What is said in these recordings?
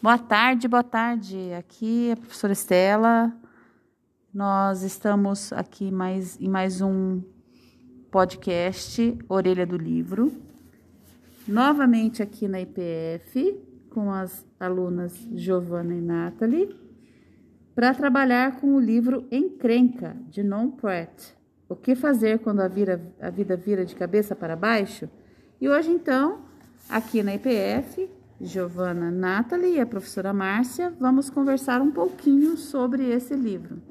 Boa tarde, boa tarde. Aqui é a professora Estela. Nós estamos aqui mais, em mais um podcast Orelha do Livro. Novamente aqui na IPF, com as alunas Giovana e Nathalie, para trabalhar com o livro Encrenca, de Non Pratt. O que fazer quando a, vira, a vida vira de cabeça para baixo? E hoje, então, aqui na IPF, Giovana Nathalie e a professora Márcia, vamos conversar um pouquinho sobre esse livro.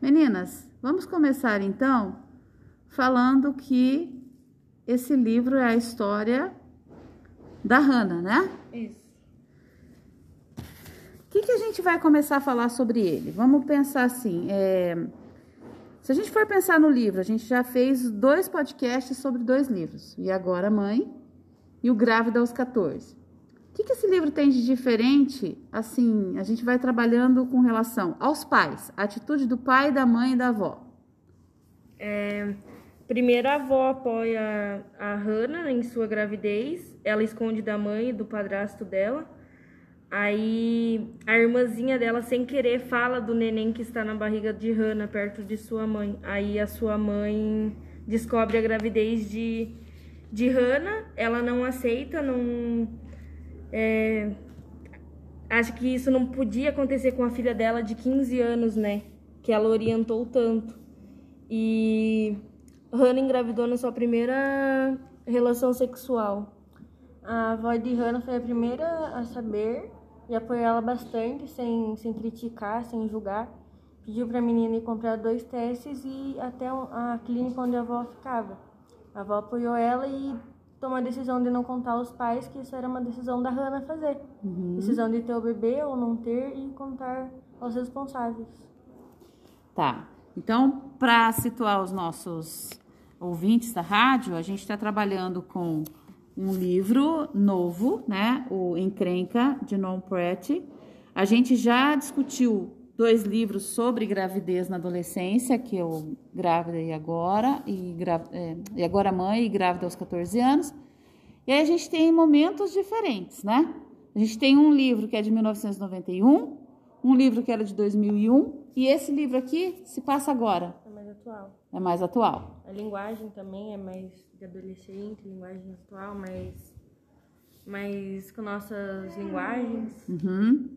Meninas, vamos começar então falando que esse livro é a história da Hannah, né? Isso. O que, que a gente vai começar a falar sobre ele? Vamos pensar assim: é... se a gente for pensar no livro, a gente já fez dois podcasts sobre dois livros, E Agora Mãe e O Grávida aos 14 que, que esse livro tem de diferente? Assim, a gente vai trabalhando com relação aos pais, a atitude do pai, da mãe e da avó. É, primeiro, a avó apoia a Hannah em sua gravidez, ela esconde da mãe e do padrasto dela. Aí a irmãzinha dela, sem querer, fala do neném que está na barriga de Hannah, perto de sua mãe. Aí a sua mãe descobre a gravidez de, de Hannah, ela não aceita, não é, acho que isso não podia acontecer com a filha dela de 15 anos, né? Que ela orientou tanto. E Hannah engravidou na sua primeira relação sexual. A avó de Hannah foi a primeira a saber e apoiou ela bastante, sem, sem criticar, sem julgar. Pediu para a menina ir comprar dois testes e até a clínica onde a avó ficava. A avó apoiou ela e tomou a decisão de não contar aos pais que isso era uma decisão da Hannah fazer. Uhum. Decisão de ter o bebê ou não ter e contar aos responsáveis. Tá. Então, para situar os nossos ouvintes da rádio, a gente está trabalhando com um livro novo, né? O Encrenca, de Non Pratt. A gente já discutiu dois livros sobre gravidez na adolescência, que o Grávida e Agora, e, é, e Agora Mãe e Grávida aos 14 anos. E aí a gente tem momentos diferentes, né? A gente tem um livro que é de 1991, um livro que era de 2001, e esse livro aqui se passa agora. É mais atual. É mais atual. A linguagem também é mais de adolescente, linguagem atual, mais, mais com nossas linguagens. Uhum.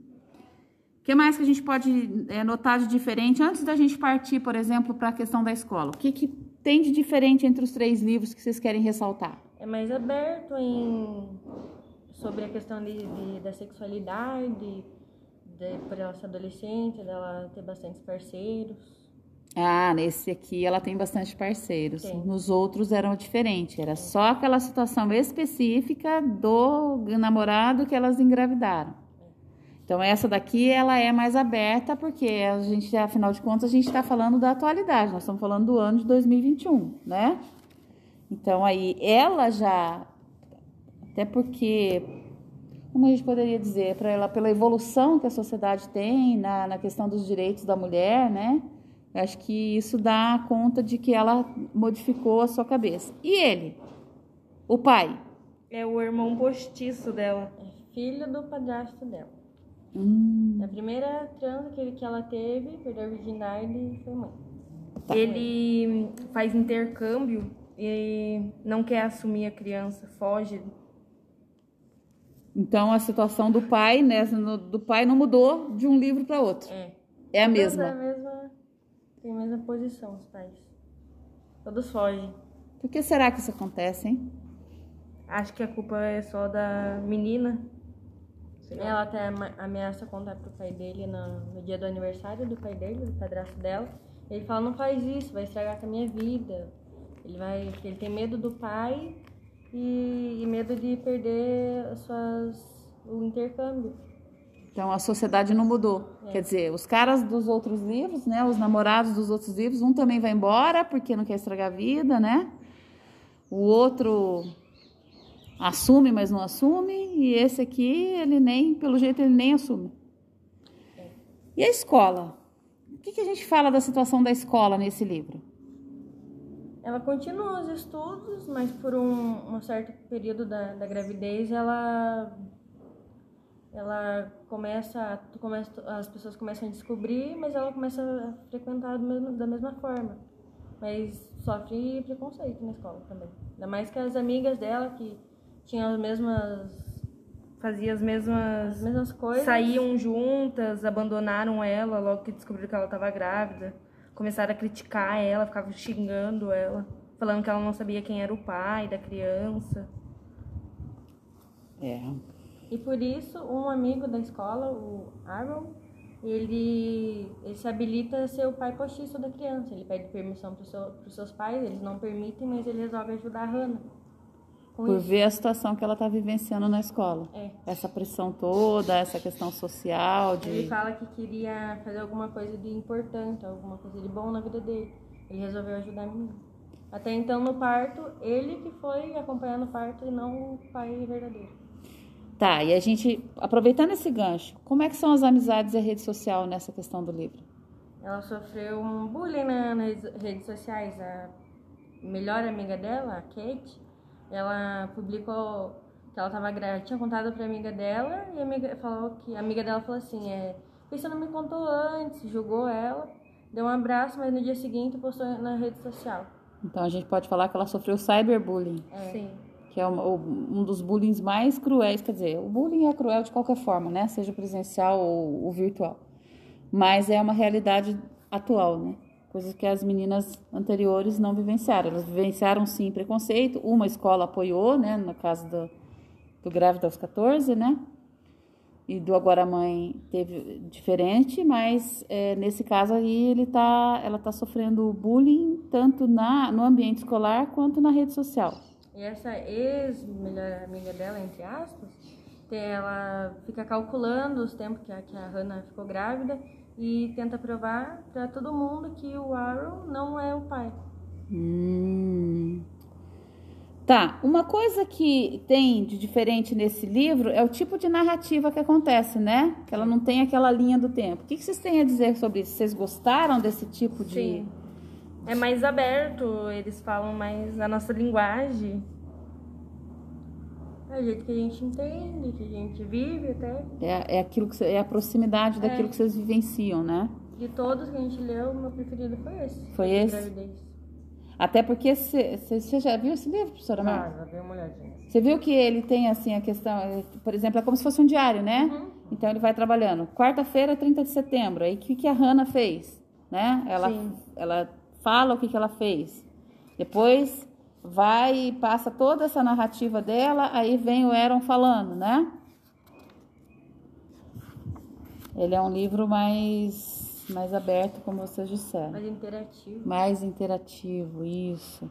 O que mais que a gente pode é, notar de diferente antes da gente partir, por exemplo, para a questão da escola? O que, que tem de diferente entre os três livros que vocês querem ressaltar? é mais aberto em sobre a questão de, de da sexualidade, de, por ela ser adolescente, dela ter bastante parceiros. Ah, nesse aqui ela tem bastante parceiros. Sim. Nos outros eram diferente, era só aquela situação específica do namorado que elas engravidaram. Então essa daqui ela é mais aberta porque a gente, afinal de contas, a gente está falando da atualidade. Nós estamos falando do ano de 2021, né? Então aí ela já, até porque, como a gente poderia dizer, para ela pela evolução que a sociedade tem na, na questão dos direitos da mulher, né? Acho que isso dá conta de que ela modificou a sua cabeça. E ele, o pai? É o irmão postiço dela, é filho do padrasto dela. Hum. A primeira transa que, que ela teve, perdeu a virgindade e foi mãe. Tá. Ele faz intercâmbio e não quer assumir a criança, foge. Então a situação do pai, né, do pai não mudou de um livro para outro. É. É a mesma. É a mesma. Tem a mesma posição os pais. Todos fogem. Por que será que isso acontece, hein? Acho que a culpa é só da menina. Ela até ameaça contar pro pai dele no, no dia do aniversário do pai dele, do padrasto dela. Ele fala, não faz isso, vai estragar com a minha vida. Ele vai, ele tem medo do pai e, e medo de perder suas, o intercâmbio. Então a sociedade não mudou. É. Quer dizer, os caras dos outros livros, né, os namorados dos outros livros, um também vai embora porque não quer estragar a vida, né? O outro assume, mas não assume, e esse aqui, ele nem, pelo jeito, ele nem assume. E a escola? O que, que a gente fala da situação da escola nesse livro? Ela continua os estudos, mas por um, um certo período da, da gravidez ela ela começa, começa, as pessoas começam a descobrir, mas ela começa a frequentar mesmo, da mesma forma. Mas sofre preconceito na escola também. Ainda mais que as amigas dela, que tinham as mesmas. faziam as mesmas, as mesmas coisas. Saíam juntas, abandonaram ela logo que descobriram que ela estava grávida. Começaram a criticar ela, ficavam xingando ela, falando que ela não sabia quem era o pai da criança. É. E por isso, um amigo da escola, o Aaron, ele, ele se habilita a ser o pai postiço da criança. Ele pede permissão para seu, os seus pais, eles não permitem, mas ele resolve ajudar a Hannah. Por isso. ver a situação que ela está vivenciando na escola. É. Essa pressão toda, essa questão social. De... Ele fala que queria fazer alguma coisa de importante, alguma coisa de bom na vida dele. Ele resolveu ajudar a menina. Até então, no parto, ele que foi acompanhar no parto e não o pai verdadeiro. Tá, e a gente, aproveitando esse gancho, como é que são as amizades e a rede social nessa questão do livro? Ela sofreu um bullying na, nas redes sociais. A melhor amiga dela, a Kate, ela publicou que ela estava grávida, tinha contado para amiga dela e a amiga falou que a amiga dela falou assim, é, você não me contou antes, julgou ela, deu um abraço, mas no dia seguinte postou na rede social. Então a gente pode falar que ela sofreu cyberbullying. É. Sim que é um, dos bullying mais cruéis, quer dizer, o bullying é cruel de qualquer forma, né? Seja presencial ou, ou virtual. Mas é uma realidade atual, né? Coisas que as meninas anteriores não vivenciaram. Elas vivenciaram sim preconceito. Uma escola apoiou, né? No caso do, do grávida aos 14, né? E do agora mãe teve diferente, mas é, nesse caso aí ele tá, ela está sofrendo bullying tanto na, no ambiente escolar quanto na rede social. E essa ex-melhor amiga dela, entre aspas, ela fica calculando os tempos que a, que a Hannah ficou grávida e tenta provar para todo mundo que o Aaron não é o pai. Hum. Tá, uma coisa que tem de diferente nesse livro é o tipo de narrativa que acontece, né? Que ela não tem aquela linha do tempo. O que, vocês têm a dizer sobre isso? Vocês gostaram desse tipo de. Sim é mais aberto, eles falam mais a nossa linguagem. É o jeito que a gente entende, que a gente vive até. É, é aquilo que é a proximidade daquilo é. que vocês vivenciam, né? De todos que a gente leu, o meu preferido foi esse. Foi esse? Gravidez. Até porque você já viu esse livro, professora Marta? Ah, já dei uma olhadinha. Você viu que ele tem assim a questão, por exemplo, é como se fosse um diário, né? Uhum. Então ele vai trabalhando. Quarta-feira, 30 de setembro. Aí o que, que a Hannah fez? Né? Ela, Sim. ela fala o que, que ela fez. Depois vai e passa toda essa narrativa dela, aí vem o Aaron falando, né? Ele é um livro mais, mais aberto, como vocês disseram. Mais interativo. Mais interativo, isso.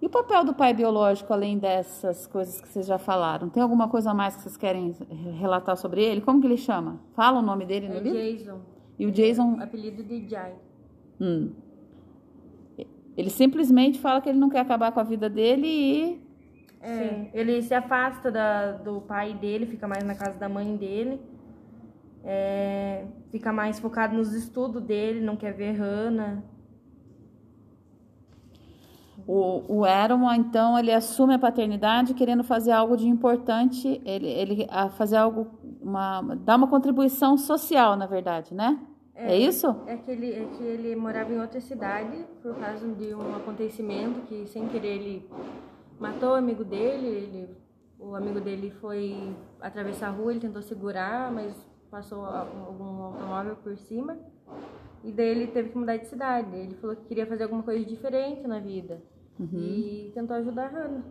E o papel do pai biológico, além dessas coisas que vocês já falaram? Tem alguma coisa mais que vocês querem relatar sobre ele? Como que ele chama? Fala o nome dele no é livro? Jason. E o Jason... É apelido de Jai. Hum. Ele simplesmente fala que ele não quer acabar com a vida dele e. É, ele se afasta da, do pai dele, fica mais na casa da mãe dele. É, fica mais focado nos estudos dele, não quer ver Hannah. O, o Aaron, então, ele assume a paternidade querendo fazer algo de importante, ele, ele a fazer algo, uma, dar uma contribuição social, na verdade, né? É, é, isso? É que, ele, é que ele morava em outra cidade por causa de um acontecimento que, sem querer, ele matou o amigo dele. Ele, o amigo dele foi atravessar a rua, ele tentou segurar, mas passou algum automóvel por cima. E daí ele teve que mudar de cidade. Ele falou que queria fazer alguma coisa diferente na vida. Uhum. E tentou ajudar a Hannah.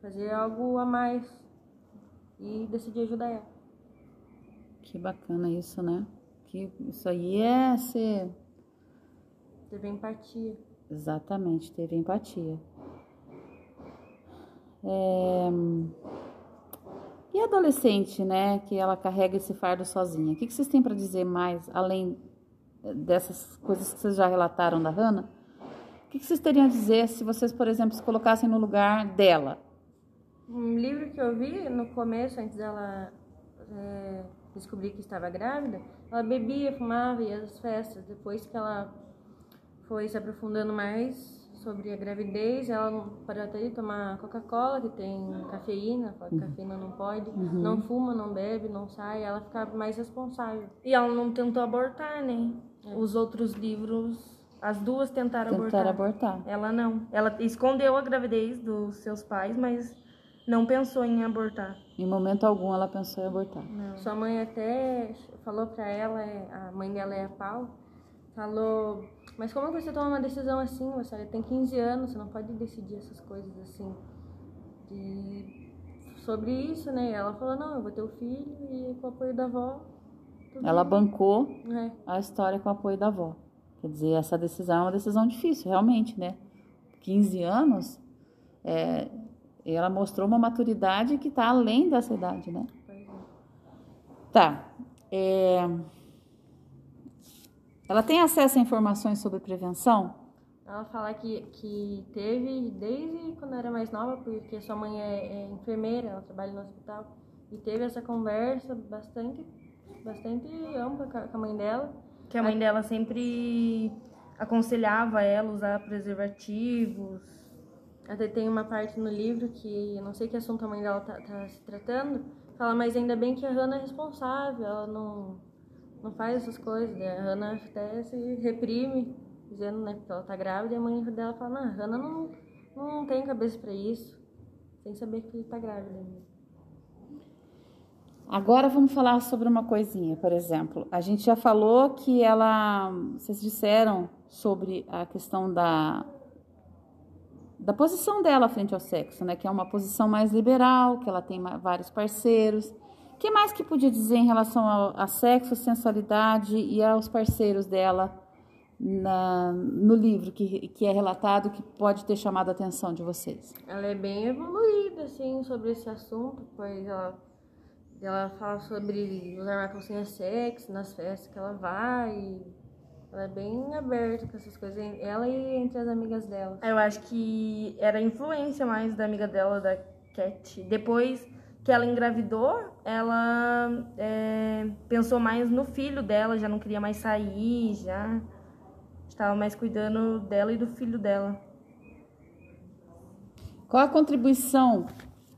Fazer algo a mais. E decidiu ajudar ela. Que bacana isso, né? Que isso aí é ser. Teve empatia. Exatamente, teve empatia. É... E a adolescente, né, que ela carrega esse fardo sozinha? O que, vocês têm para dizer mais, além dessas coisas que vocês já relataram da Hannah? O que, vocês teriam a dizer se vocês, por exemplo, se colocassem no lugar dela? Um livro que eu vi no começo, antes dela é, descobrir que estava grávida, ela bebia, fumava, ia às festas. Depois que ela foi se aprofundando mais, sobre a gravidez, ela pode até tomar Coca-Cola, que tem cafeína, que cafeína não pode, Uhum. não fuma, não bebe, não sai, ela fica mais responsável. E ela não tentou abortar, né? Os outros livros, as duas tentaram Tentar abortar. abortar. Ela não. Ela escondeu a gravidez dos seus pais, mas não pensou em abortar. Em momento algum ela pensou em abortar. Sua mãe até falou pra ela, é, a mãe dela é a Pau, falou, mas como é que você toma uma decisão assim? Você tem 15 anos, você não pode decidir essas coisas assim. De- sobre isso, né? Ela falou, não, eu vou ter o filho e com o apoio da avó. Ela bem." bancou É. a história com o apoio da avó. Quer dizer, essa decisão é uma decisão difícil, realmente, né? 15 anos, é, ela mostrou uma maturidade que está além dessa idade, né? Pois é. Tá. é, Ela tem acesso a informações sobre prevenção? Ela fala que, que teve desde quando era mais nova, porque sua mãe é, é enfermeira, ela trabalha no hospital, e teve essa conversa bastante, bastante ampla com a com a mãe dela. Que a mãe dela sempre aconselhava ela a usar preservativos. Até tem uma parte no livro que eu não sei que assunto a mãe dela tá, tá se tratando. Fala, mas ainda bem que a Hannah é responsável, ela não, não faz essas coisas. né? A Hannah até se reprime, dizendo né, que ela tá grávida, e a mãe dela fala, não, a Hannah não, não tem cabeça pra isso. Sem saber que tá grávida. Agora vamos falar sobre uma coisinha, por exemplo. A gente já falou que ela. Vocês disseram sobre a questão da. Da posição dela frente ao sexo, né? Que é uma posição mais liberal, que ela tem vários parceiros. O que mais que podia dizer em relação ao, a sexo, sensualidade e aos parceiros dela na- no livro que, que é relatado que pode ter chamado a atenção de vocês? Ela é bem evoluída, assim, sobre esse assunto, pois ela, ela fala sobre usar uma calcinha nas festas que ela vai. Ela é bem aberta com essas coisas, ela e entre as amigas dela. Eu acho que era a influência mais da amiga dela, da Cat. Depois que ela engravidou, ela é, pensou mais no filho dela, já não queria mais sair, já estava mais cuidando dela e do filho dela. Qual a contribuição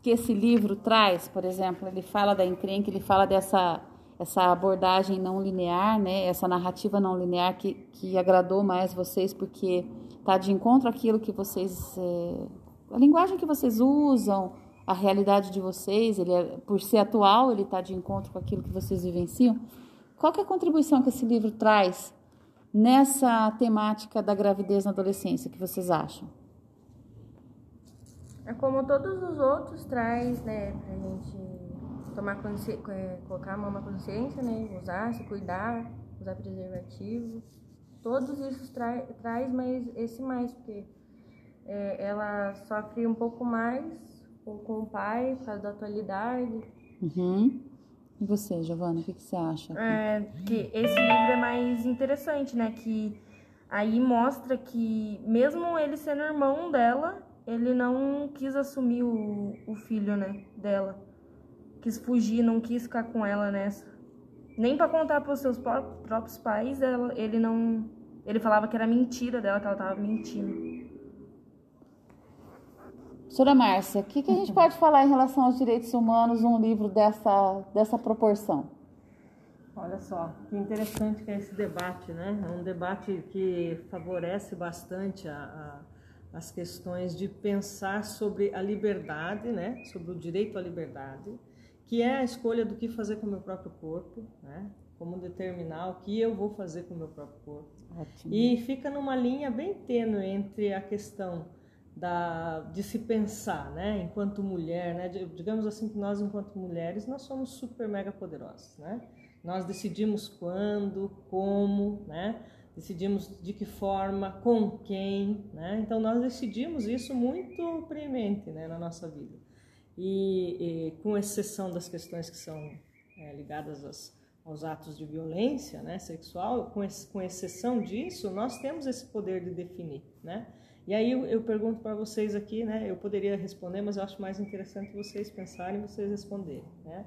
que esse livro traz, por exemplo? Ele fala da encrenca, ele fala dessa essa abordagem não linear, né? Essa narrativa não linear que, que agradou mais vocês porque está de encontro àquilo que vocês, é, a linguagem que vocês usam, a realidade de vocês. Ele é, por ser atual, ele está de encontro com aquilo que vocês vivenciam. Qual é a contribuição que esse livro traz nessa temática da gravidez na adolescência? que vocês acham? É como todos os outros traz, né, pra gente tomar é, colocar a mão na consciência, né, usar, se cuidar, usar preservativo. Todos isso tra... traz, mas esse mais, porque é, ela sofre um pouco mais com, com o pai, por causa da atualidade. Uhum. E você, Giovana, o que, que você acha? É, que esse livro é mais interessante, né, que aí mostra que mesmo ele sendo irmão dela, ele não quis assumir o, o filho, né, dela. Quis fugir, não quis ficar com ela nessa. Nem pra contar pros seus pró- próprios pais, ela- ele não. Ele falava que era mentira dela, que ela tava mentindo. Doutora Márcia, o que, que a gente pode falar em relação aos direitos humanos num livro dessa, dessa proporção? Olha só, que interessante que é esse debate, né? É um debate que favorece bastante a, a, as questões de pensar sobre a liberdade, né? Sobre o direito à liberdade, que é a escolha do que fazer com o meu próprio corpo, né? Como determinar o que eu vou fazer com o meu próprio corpo. Ótimo. E fica numa linha bem tênue entre a questão da, de se pensar, né, enquanto mulher, né, di- digamos assim que nós enquanto mulheres nós somos super mega poderosas, né? Nós decidimos quando, como, né? Decidimos de que forma, com quem, né? Então nós decidimos isso muito premente, né, na nossa vida. E, e com exceção das questões que são é, ligadas às, aos atos de violência né, sexual, com, ex, com exceção disso, nós temos esse poder de definir. Né? E aí eu, eu pergunto para vocês aqui, né, eu poderia responder, mas eu acho mais interessante vocês pensarem e vocês responderem. Né?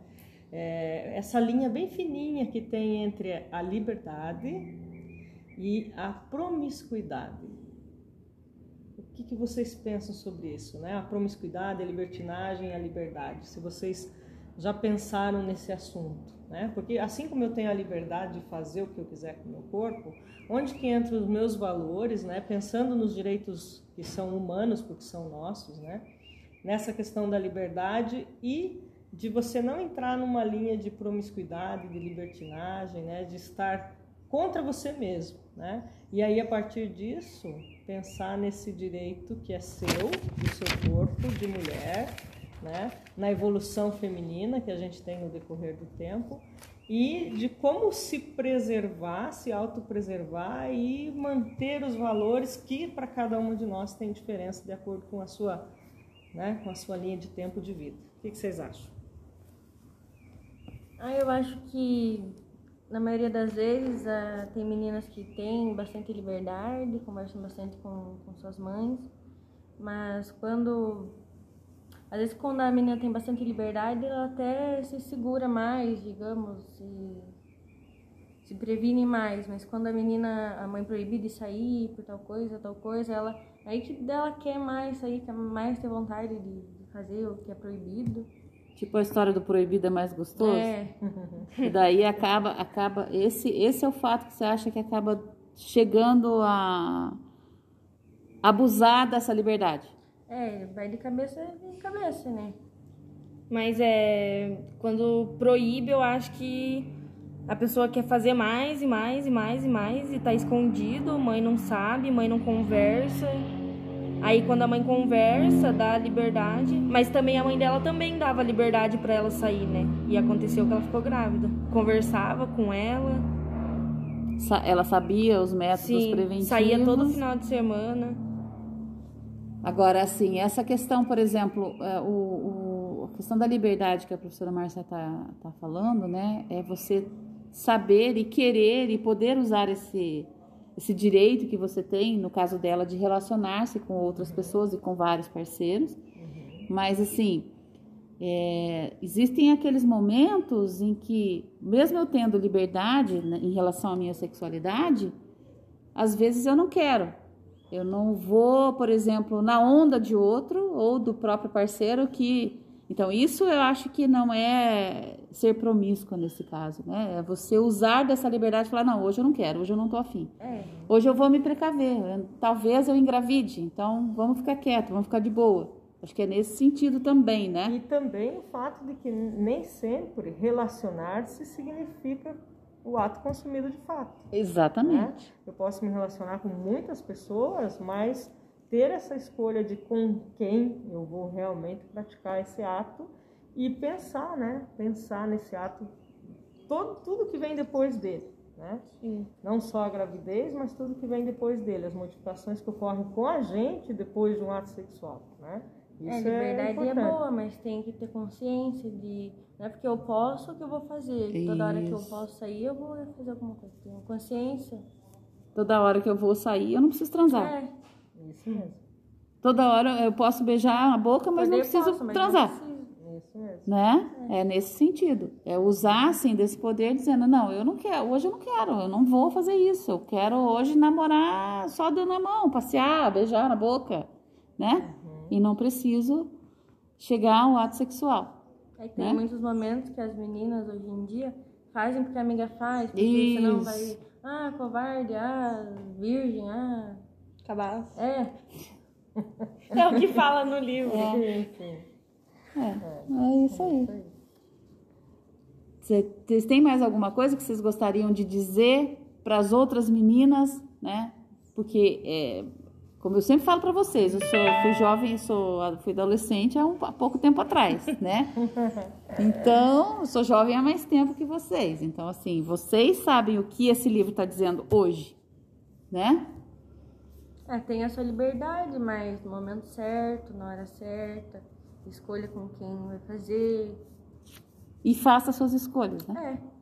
É, essa linha bem fininha que tem entre a liberdade e a promiscuidade. Que, que vocês pensam sobre isso, né? A promiscuidade, a libertinagem, a liberdade. Se vocês já pensaram nesse assunto, né? Porque assim como eu tenho a liberdade de fazer o que eu quiser com o meu corpo, onde que entram os meus valores, né? Pensando nos direitos que são humanos, porque são nossos, né? Nessa questão da liberdade e de você não entrar numa linha de promiscuidade, de libertinagem, né? De estar contra você mesmo, né? E aí a partir disso pensar nesse direito que é seu, do seu corpo de mulher, né? Na evolução feminina que a gente tem no decorrer do tempo e de como se preservar, se autopreservar e manter os valores que para cada uma de nós tem diferença de acordo com a sua, né, com a sua linha de tempo de vida. O que, que vocês acham? Ah, eu acho que na maioria das vezes uh, tem meninas que têm bastante liberdade, conversam bastante com, com suas mães, mas quando às vezes quando a menina tem bastante liberdade, ela até se segura mais, digamos, se, se previne mais. Mas quando a menina, a mãe proíbe de sair por tal coisa, tal coisa, ela aí que dela quer mais sair, quer mais ter vontade de, de fazer o que é proibido. Tipo a história do proibido é mais gostoso? É. E daí acaba, acaba esse, esse é o fato que você acha que acaba chegando a abusar dessa liberdade. É, vai de cabeça em cabeça, né? Mas é. Quando proíbe, eu acho que a pessoa quer fazer mais e mais e mais e mais e tá escondido, mãe não sabe, mãe não conversa. Aí quando a mãe conversa, dá liberdade, mas também a mãe dela também dava liberdade para ela sair, né? E aconteceu que ela ficou grávida. Conversava com ela. Ela sabia os métodos Sim, preventivos. Saía todo final de semana. Agora, assim, essa questão, por exemplo, é, o, o, a questão da liberdade que a professora Márcia está tá falando, né? É você saber e querer e poder usar esse, esse direito que você tem, no caso dela, de relacionar-se com outras pessoas e com vários parceiros. Mas, assim, é, existem aqueles momentos em que, mesmo eu tendo liberdade né, em relação à minha sexualidade, às vezes eu não quero. Eu não vou, por exemplo, na onda de outro ou do próprio parceiro que. Então, isso eu acho que não é ser promíscuo nesse caso, né? É você usar dessa liberdade e falar: não, hoje eu não quero, hoje eu não tô afim. É. Hoje eu vou me precaver, talvez eu engravide, então vamos ficar quieto, vamos ficar de boa. Acho que é nesse sentido também, né? E também o fato de que nem sempre relacionar-se significa o ato consumido de fato. Exatamente. Né? Eu posso me relacionar com muitas pessoas, mas ter essa escolha de com quem eu vou realmente praticar esse ato e pensar, né? Pensar nesse ato, todo, tudo que vem depois dele. Né? Sim. Não só a gravidez, mas tudo que vem depois dele, as modificações que ocorrem com a gente depois de um ato sexual. Né? Isso é, liberdade é, é, boa, mas tem que ter consciência de. Não é porque eu posso que eu vou fazer. Isso. Toda hora que eu posso sair, eu vou fazer alguma coisa. Tenho consciência. Toda hora que eu vou sair, eu não preciso transar. É. Isso mesmo. Toda hora eu posso beijar a boca, mas não preciso posso, mas transar. Não Isso mesmo. Né? É. é nesse sentido. É usar, assim, desse poder dizendo, não, eu não quero, hoje eu não quero, eu não vou fazer isso. Eu quero hoje namorar só dando a mão, passear, beijar na boca, né? e não preciso chegar ao ato sexual. É que tem né? muitos momentos que as meninas hoje em dia fazem porque a amiga faz, porque Isso. senão vai, ah, covarde, ah, virgem, ah, cabaço. É. é o que fala no livro. É, é, é isso aí. Vocês têm mais alguma coisa que vocês gostariam de dizer para as outras meninas, né? Porque é, como eu sempre falo para vocês, eu sou, fui jovem, sou, fui adolescente há, um, há pouco tempo atrás, né? Então, sou jovem há mais tempo que vocês. Então, assim, vocês sabem o que esse livro está dizendo hoje, né? É, tem a sua liberdade, mas no momento certo, na hora certa, escolha com quem vai fazer. E faça suas escolhas, né? É.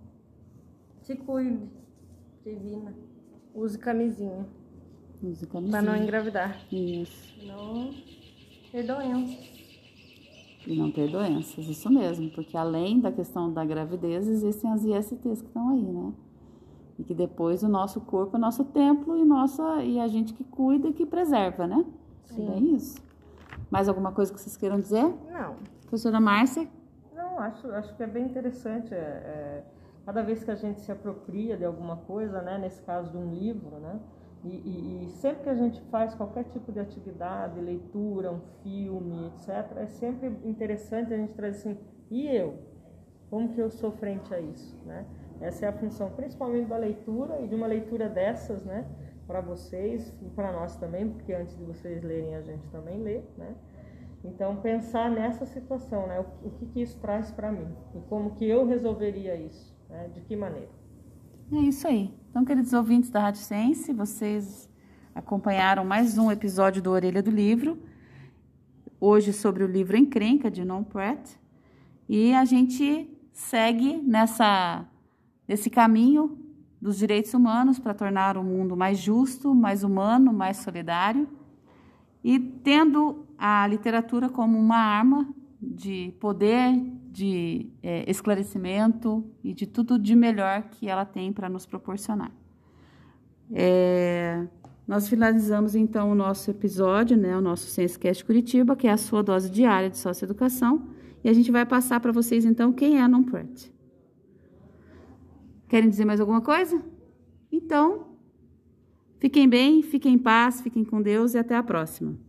Se cuide, divina. Use camisinha. Use Pra não engravidar. Isso. Não ter doenças. E não ter doenças, isso mesmo. Porque além da questão da gravidez, existem as ISTs que estão aí, né? E que depois o nosso corpo é nosso templo e, nossa, e a gente que cuida e que preserva, né? Sim. É isso. Mais alguma coisa que vocês queiram dizer? Não. Professora Márcia? Não, acho, acho que é bem interessante. É, é, cada vez que a gente se apropria de alguma coisa, né, nesse caso de um livro, né, e, e, e, sempre que a gente faz qualquer tipo de atividade, leitura, um filme, etc., é sempre interessante a gente trazer assim, e eu? Como que eu sou frente a isso? Né? Essa é a função, principalmente da leitura e de uma leitura dessas, né? Para vocês e para nós também, porque antes de vocês lerem a gente também lê, né? Então pensar nessa situação, né? O, que, que isso traz para mim e como que eu resolveria isso, né? De que maneira? É isso aí. Então, queridos ouvintes da Rádio Sense, vocês acompanharam mais um episódio do Orelha do Livro. Hoje sobre o livro Encrenca, de Non Pratt. E a gente segue nessa, nesse caminho dos direitos humanos para tornar o mundo mais justo, mais humano, mais solidário. E tendo a literatura como uma arma de poder, de é, esclarecimento e de tudo de melhor que ela tem para nos proporcionar. É, nós finalizamos então o nosso episódio, né, o nosso SenseCast Curitiba, que é a sua dose diária de socioeducação, e a gente vai passar para vocês então quem é a Nonpret. Querem dizer mais alguma coisa? Então, fiquem bem, fiquem em paz, fiquem com Deus e até a próxima.